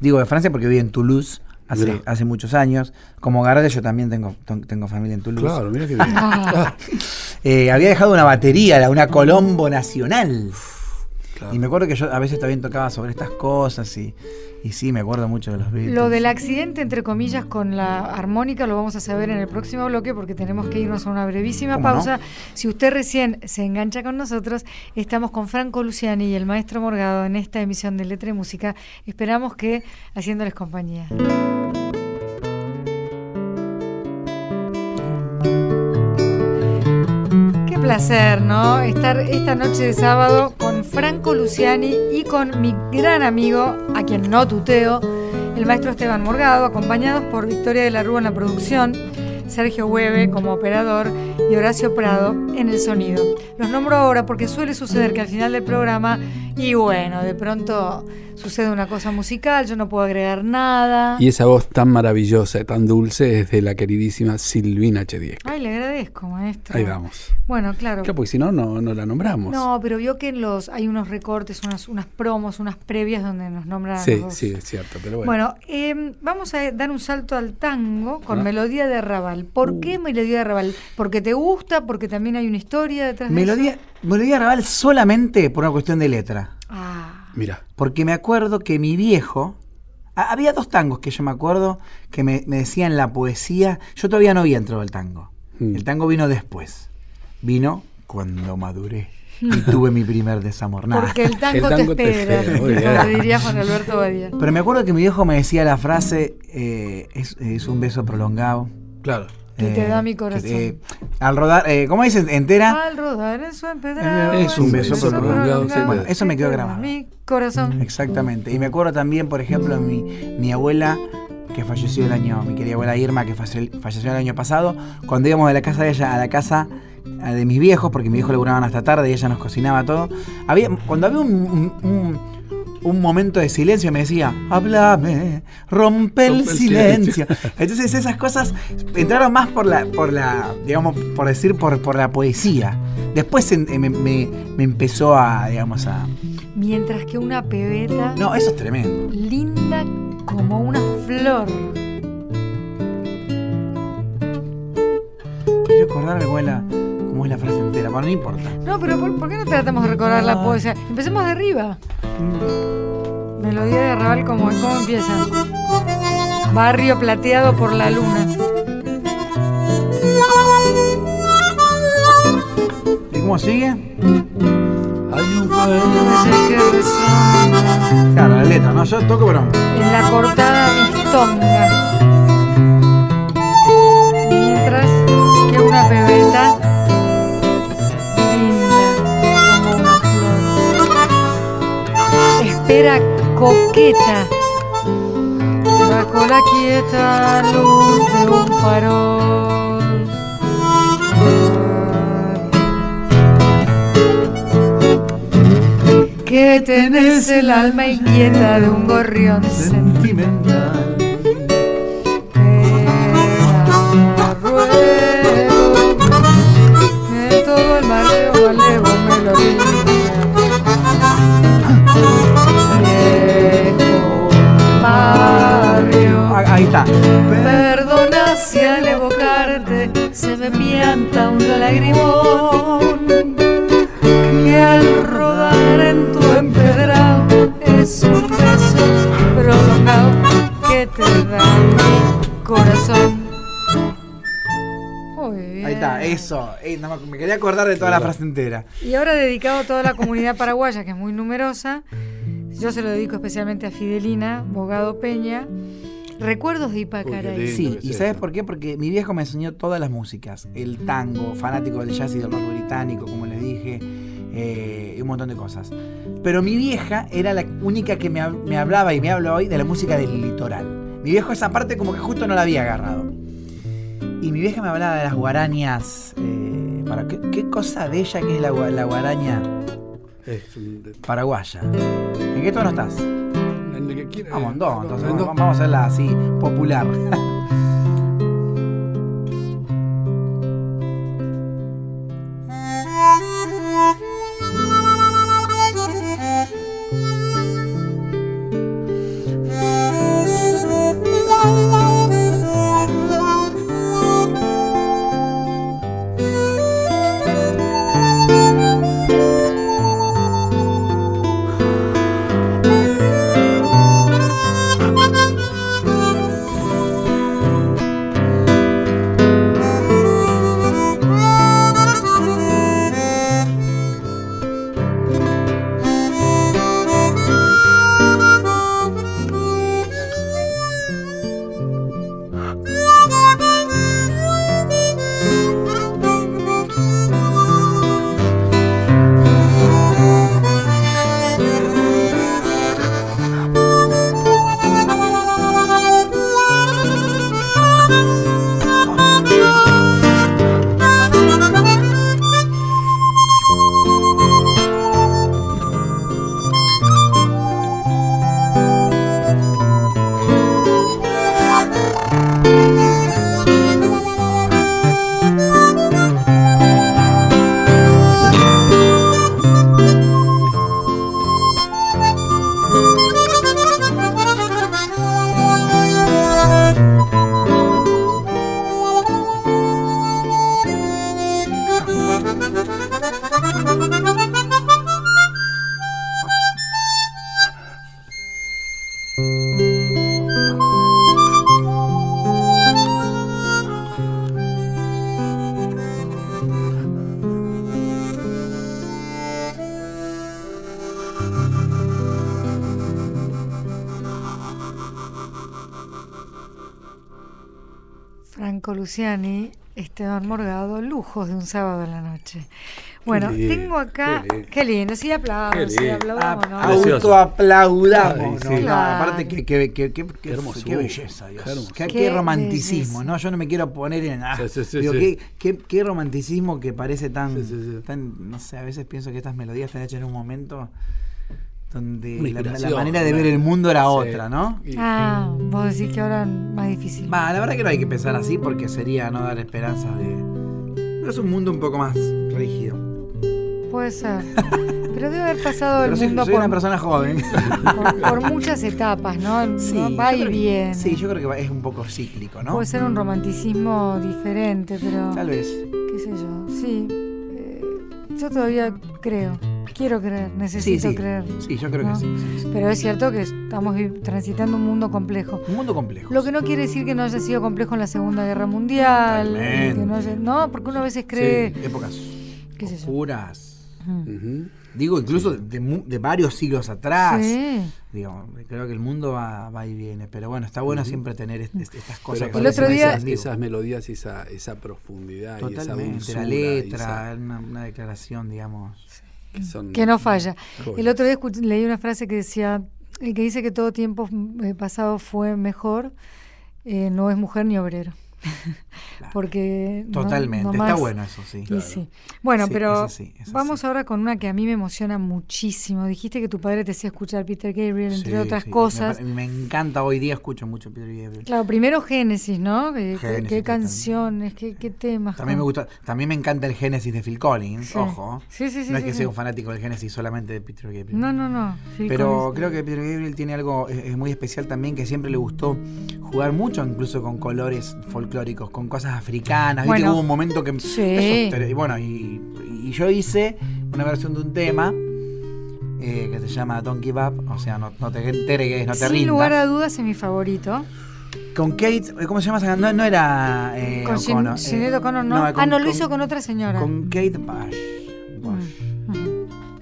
digo de Francia porque vive en Toulouse, hace, hace muchos años. Como Garde, yo también tengo, tengo familia en Toulouse. Claro, mira qué bien. Eh, había dejado una batería, una Colombo Nacional. Y me acuerdo que yo a veces también tocaba sobre estas cosas y, y sí, me acuerdo mucho de los Beatles. Lo del accidente, entre comillas, con la armónica lo vamos a saber en el próximo bloque porque tenemos que irnos a una brevísima pausa. Si usted recién se engancha con nosotros, estamos con Franco Luciani y el maestro Morgado en esta emisión de Letra y Música. Esperamos que haciéndoles compañía. Placer, ¿no? Estar esta noche de sábado con Franco Luciani y con mi gran amigo, a quien no tuteo, el maestro Esteban Morgado, acompañados por Victoria de la Rúa en la producción, Sergio Hueve como operador y Horacio Prado en el sonido. Los nombro ahora porque suele suceder que al final del programa, y bueno, de pronto sucede una cosa musical, yo no puedo agregar nada. Y esa voz tan maravillosa, tan dulce, es de la queridísima Silvina Chediek. Ay, le agradezco, maestro. Ahí vamos. Bueno, claro. Claro, porque si no, no, la nombramos. No, pero vio que en los hay unos recortes, unas, unas promos, unas previas donde nos nombran. Sí, sí, es cierto, pero bueno. Bueno, em, vamos a dar un salto al tango con ah. Melodía de Raval. ¿Por uh. qué Melodía de Raval? ¿Porque te gusta? ¿Porque también hay una historia detrás Melodía, de eso? Melodía de Raval solamente por una cuestión de letra. Ah. Mira. Porque me acuerdo que mi viejo. Había dos tangos que yo me acuerdo que me, decían la poesía. Yo todavía no había entrado al tango. Mm. El tango vino después. Vino cuando maduré y tuve mi primer desamor. Porque el tango, te espera, diría Juan Alberto Badía. Pero me acuerdo que mi viejo me decía la frase, eh, es, un beso prolongado. Claro. Que te da mi corazón. Eh, al rodar, eh, ¿cómo dices? ¿Entera? Al rodar en su empedrado. Es un beso, prolongado. bueno, eso me quedó grabado. Mi corazón. Exactamente. Y me acuerdo también, por ejemplo, mi, mi abuela que falleció el año, mi querida abuela Irma, que falleció el año pasado, cuando íbamos de la casa de ella a la casa de mis viejos, porque mis viejos laburaban hasta tarde y ella nos cocinaba todo. Había, cuando había un un momento de silencio, me decía, háblame, rompe el, silencio. Entonces esas cosas entraron más por la, por la, digamos, por decir, por, por la poesía. Después me, empezó a, digamos, a... Mientras que una pebeta... No, eso es tremendo. Linda como una flor. Quiero acordarme abuela cómo es la frase entera, pero no importa. No, pero ¿por, qué no tratamos de recordar la poesía? Empecemos de arriba. Melodía de Raval, ¿cómo, ¿cómo empieza? Barrio plateado por la luna. ¿Y cómo sigue? Hay un que resonga. Claro, la letra, ¿no? Yo toco, pero. En la cortada mistonga. Coqueta bajo la quieta luz de un farol. Que tenés el alma inquieta de un gorrión sentimental. Está. Perdona si al evocarte se me pianta un lagrimón que al rodar en tu empedrado es un beso prolongado que te da mi corazón. Ahí está, eso. me quería acordar de toda la frase entera. Y ahora dedicado a toda la comunidad paraguaya, que es muy numerosa, Yo se lo dedico especialmente a Fidelina, Bogado Peña. Recuerdos de Ipacaray. Sí, ¿y sabes por qué? Porque mi viejo me enseñó todas las músicas. El tango, fanático del jazz y del rock británico, como les dije, eh, un montón de cosas. Pero mi vieja era la única que me, hablaba y me habla hoy de la música del litoral. Mi viejo esa parte como que justo no la había agarrado. Y mi vieja me hablaba de las guarañas. Eh, para, ¿qué, cosa bella que es la, la guaraña paraguaya. ¿En qué tono estás? En el que entonces vamos a hacerla así, popular. Luciani, Esteban Morgado, lujos de un sábado en la noche. Bueno, tengo acá. Qué lindo, sí aplaudamos, sí aplaudamos, ¿no? Autoaplaudamos, aparte, qué, qué, qué, qué, qué belleza, Dios. Qué, qué, romanticismo, ¿no? Yo no me quiero poner en. Ah, digo, qué, qué, romanticismo que parece tan, tan. No sé, a veces pienso que estas melodías están hechas en un momento donde la, manera de ver el mundo era otra, ¿no? Ah, vos decís que ahora es más difícil. la verdad que no hay que pensar así porque sería no dar esperanzas de... es un mundo un poco más rígido. Puede ser. Pero debe haber pasado el mundo soy por, una persona joven. Por, muchas etapas, ¿no? Sí, Va y bien. sí, yo creo que es un poco cíclico, ¿no? Puede ser un romanticismo diferente, pero... Tal vez. ¿Qué sé yo? Sí. Eh, yo todavía creo. Quiero creer, necesito creer. Sí, yo creo que sí, Pero es cierto que estamos transitando un mundo complejo. Un mundo complejo. Lo que no quiere decir que no haya sido complejo en la Segunda Guerra Mundial. no, porque uno a veces cree. épocas oscuras. Digo, incluso de, varios siglos atrás. Digo, creo que el mundo va, va y viene. Pero bueno, está bueno siempre tener estas cosas. el otro día, esas, melodías y esa, esa profundidad. Totalmente, y esa la letra, una, declaración, digamos. Que, no falla. El otro día leí una frase que decía, el que dice que todo tiempo eh, pasado fue mejor, eh, no es mujer ni obrero. Porque totalmente está bueno eso sí, bueno pero vamos ahora con una que a mí me emociona muchísimo. Dijiste que tu padre te hacía escuchar Peter Gabriel entre otras cosas. me, me, encanta hoy día escucho mucho Peter Gabriel. Claro primero Génesis no qué canciones qué, qué, temas también me gusta también me encanta el Génesis de Phil Collins ojo. Sí, sí, no es que sea un fanático del Génesis solamente de Peter Gabriel. No no no pero creo que Peter Gabriel tiene algo es, muy especial también que siempre le gustó jugar mucho incluso con colores folclóricos con cosas africanas. Bueno, Hubo un momento que. Sí. y bueno, y, yo hice una versión de un tema. Eh, que se llama Don't Give Up, o sea, no, te entregues, no te Sin lugar a dudas es mi favorito. Con Kate, ¿cómo se llama? No, no era eh, con O'Connor. Eh, no. ah, no, lo hizo con otra señora. Con Kate Bush.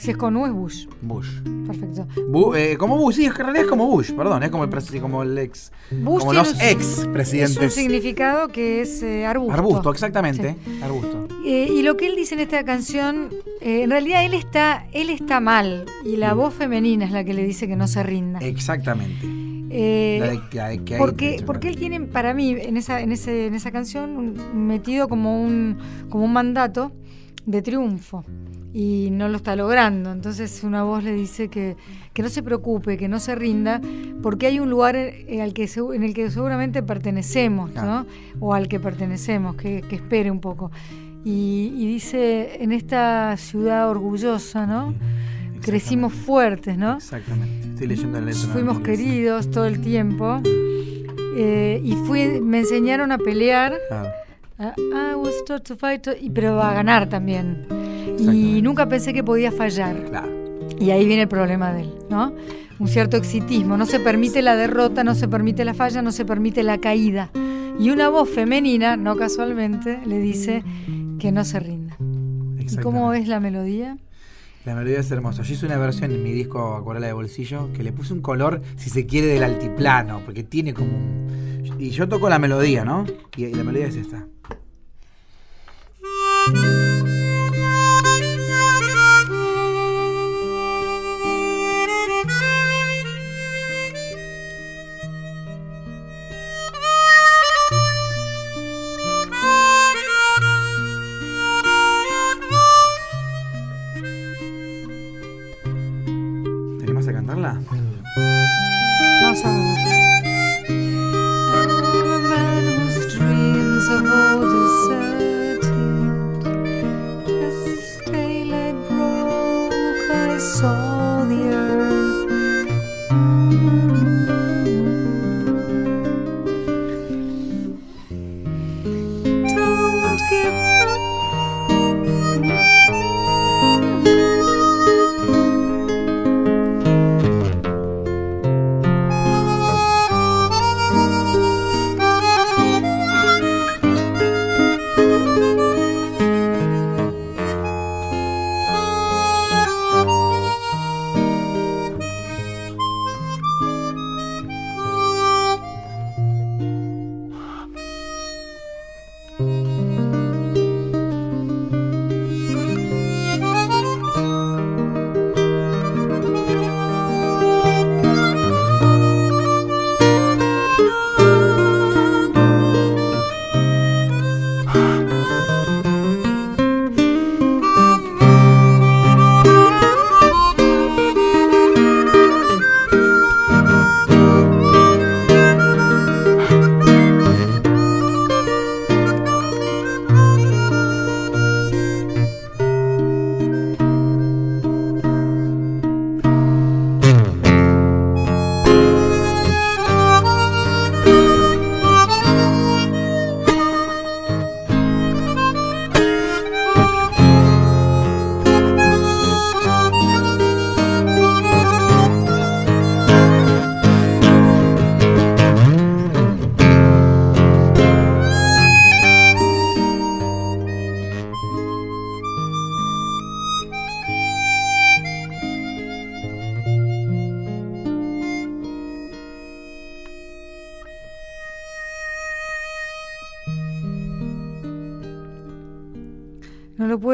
Si es con U es Bush. Bush. Perfecto. eh, como Bush, sí, en realidad es como Bush, perdón, es como el, como el ex. Bush como los ex presidentes. Es un significado que es eh, arbusto. Arbusto, exactamente. Arbusto. Eh, y lo que él dice en esta canción, en realidad él está, él está mal y la voz femenina es la que le dice que no se rinda. Exactamente. porque, porque él tiene, para mí, en esa, en ese, en esa canción, metido como un, como un mandato de triunfo y no lo está logrando. Entonces una voz le dice que, no se preocupe, que no se rinda, porque hay un lugar en el que, en el que seguramente pertenecemos, ¿no? O al que pertenecemos, que, espere un poco. Y, dice, en esta ciudad orgullosa, ¿no? Crecimos fuertes, ¿no? Exactamente. Estoy leyendo la letra. Fuimos queridos todo el tiempo. Eh, y fui, me enseñaron a pelear. I was taught to fight, pero va a ganar también. Y nunca pensé que podía fallar. Y ahí viene el problema de él, ¿no? Un cierto exitismo. No se permite la derrota, no se permite la falla, no se permite la caída. Y una voz femenina, no casualmente, le dice que no se rinda. ¿Y cómo es la melodía? La melodía es hermosa. Yo hice una versión en mi disco Acuarela de Bolsillo que le puse un color, si se quiere, del altiplano, porque tiene como un... Y yo toco la melodía, ¿no? y la melodía es esta.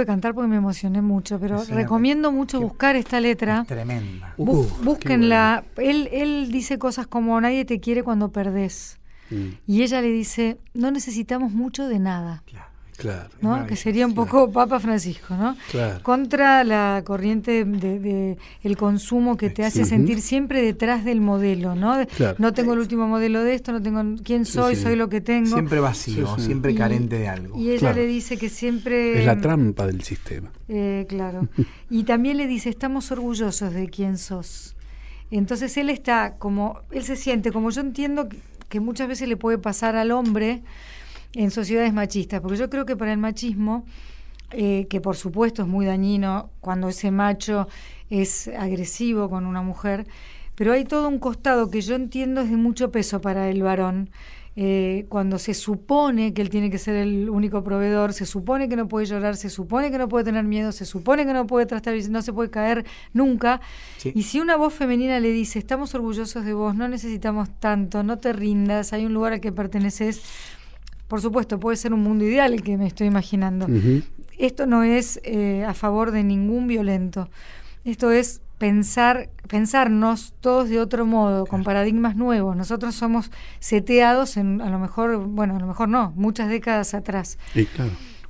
Cantar porque me emocioné mucho, pero recomiendo mucho buscar esta letra. tremenda. búsquenla. Él, él dice cosas como nadie te quiere cuando perdés. Mm. Y ella le dice, no necesitamos mucho de nada. Claro. Claro. Que sería un poco Papa Francisco, ¿no? Contra la corriente de, el consumo que te hace sentir siempre detrás del modelo, ¿no? No tengo el último modelo de esto, no tengo quién soy, soy lo que tengo. Siempre vacío, siempre carente de algo. Y ella le dice que siempre... Es la trampa del sistema. Eh, claro. y también le dice, estamos orgullosos de quién sos. Entonces él está como, él se siente, como yo entiendo que muchas veces le puede pasar al hombre, en sociedades machistas, porque yo creo que para el machismo, eh, que por supuesto es muy dañino cuando ese macho es agresivo con una mujer, pero hay todo un costado que yo entiendo es de mucho peso para el varón, eh, cuando se supone que él tiene que ser el único proveedor, se supone que no puede llorar, se supone que no puede tener miedo, se supone que no puede trastar, no se puede caer nunca. Y si una voz femenina le dice, estamos orgullosos de vos, no necesitamos tanto, no te rindas, hay un lugar al que perteneces, por supuesto, puede ser un mundo ideal el que me estoy imaginando. Esto no es eh, a favor de ningún violento. Esto es pensar, pensarnos todos de otro modo, con paradigmas nuevos. Nosotros somos seteados en, a lo mejor, bueno, a lo mejor no, muchas décadas atrás.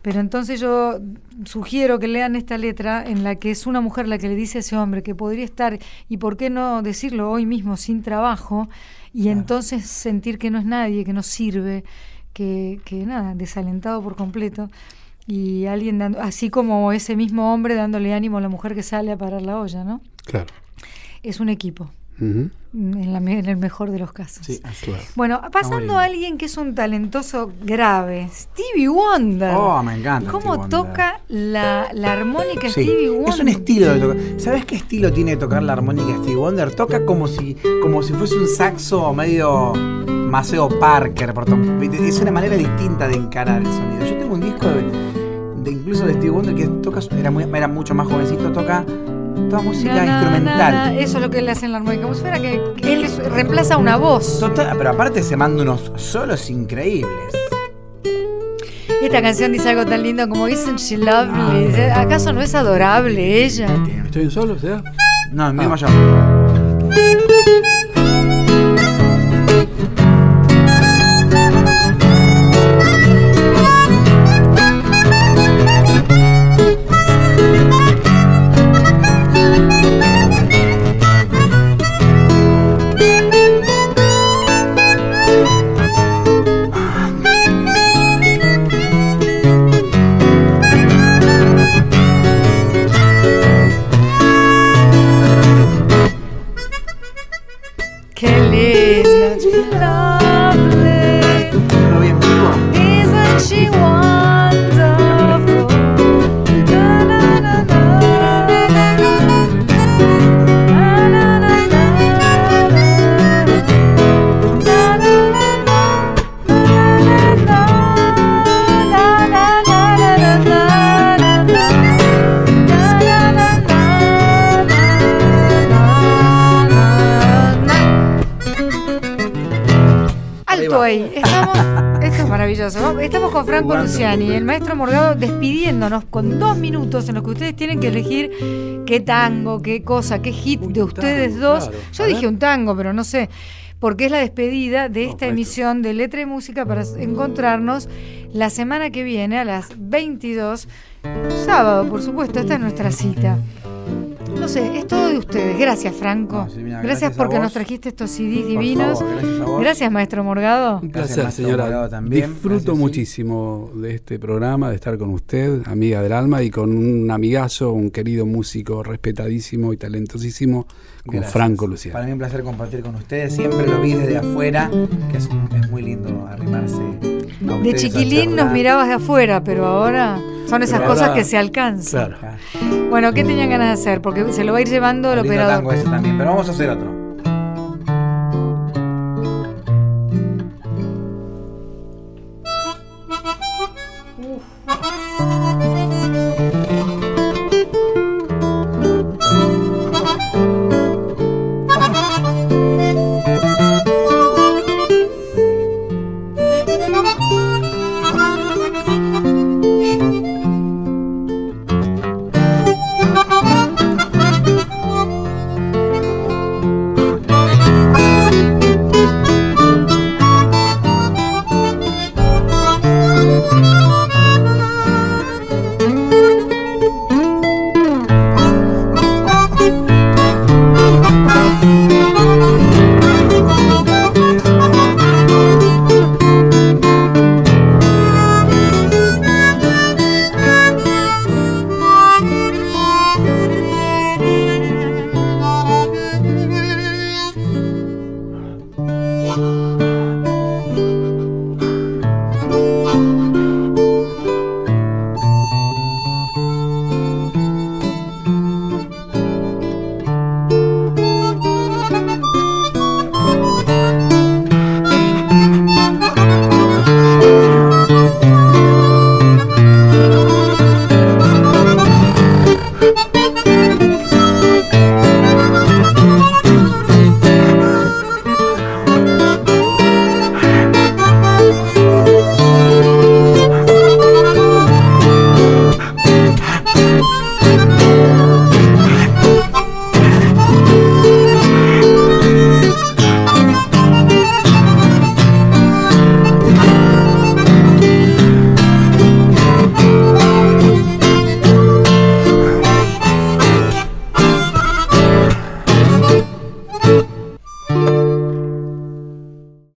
Pero entonces yo sugiero que lean esta letra en la que es una mujer la que le dice a ese hombre que podría estar, y por qué no decirlo hoy mismo, sin trabajo, y entonces sentir que no es nadie, que no sirve, que, que nada, desalentado por completo y alguien dando, así como ese mismo hombre dándole ánimo a la mujer que sale a parar la olla, ¿no? Claro. Es un equipo. en, el mejor de los casos. Sí, claro. Bueno, pasando a alguien que es un talentoso grave, Stevie Wonder. Oh, me encanta. ¿Cómo toca la, la armónica Stevie Wonder? Es un estilo de tocar. ¿Sabes qué estilo tiene tocar la armónica Stevie Wonder? Toca como si, como si fuese un saxo medio Maceo Parker. Es una manera distinta de encarar el sonido. Yo tengo un disco de incluso de Steve Wonder, que toca, era, muy, era mucho más jovencito, toca toda música instrumental. eso es lo que él hace en la armónica, como si fuera que, él reemplaza una voz. pero aparte se manda unos solos increíbles. Esta canción dice algo tan lindo como Isn't she lovely? Ah. ¿Acaso no es adorable ella? ¿Estoy en solo, sea? No, en Estamos con Franco Luciani, el maestro Morgado, despidiéndonos con dos minutos en los que ustedes tienen que elegir qué tango, qué cosa, qué hit de ustedes dos. Yo dije un tango, pero no sé porque es la despedida de esta emisión de Letra y Música para encontrarnos la semana que viene a las 22, sábado, por supuesto, esta es nuestra cita. No sé, es todo de ustedes. Gracias, Franco. gracias, porque nos trajiste estos CDs divinos. gracias, maestro Morgado. Un placer, señora. También. Disfruto muchísimo de este programa, de estar con usted, amiga del alma, y con un amigazo, un querido músico respetadísimo y talentosísimo como Franco Luciano. Para mí un placer compartir con ustedes. Siempre lo vi desde afuera, que es, es muy lindo arrimarse. De chiquilín nos mirabas de afuera, pero ahora son esas cosas que se alcanzan. Bueno, ¿qué tenían ganas de hacer? Porque se lo va a ir llevando el, el operador. Tango ese también, pero vamos a hacer otro. Thank you.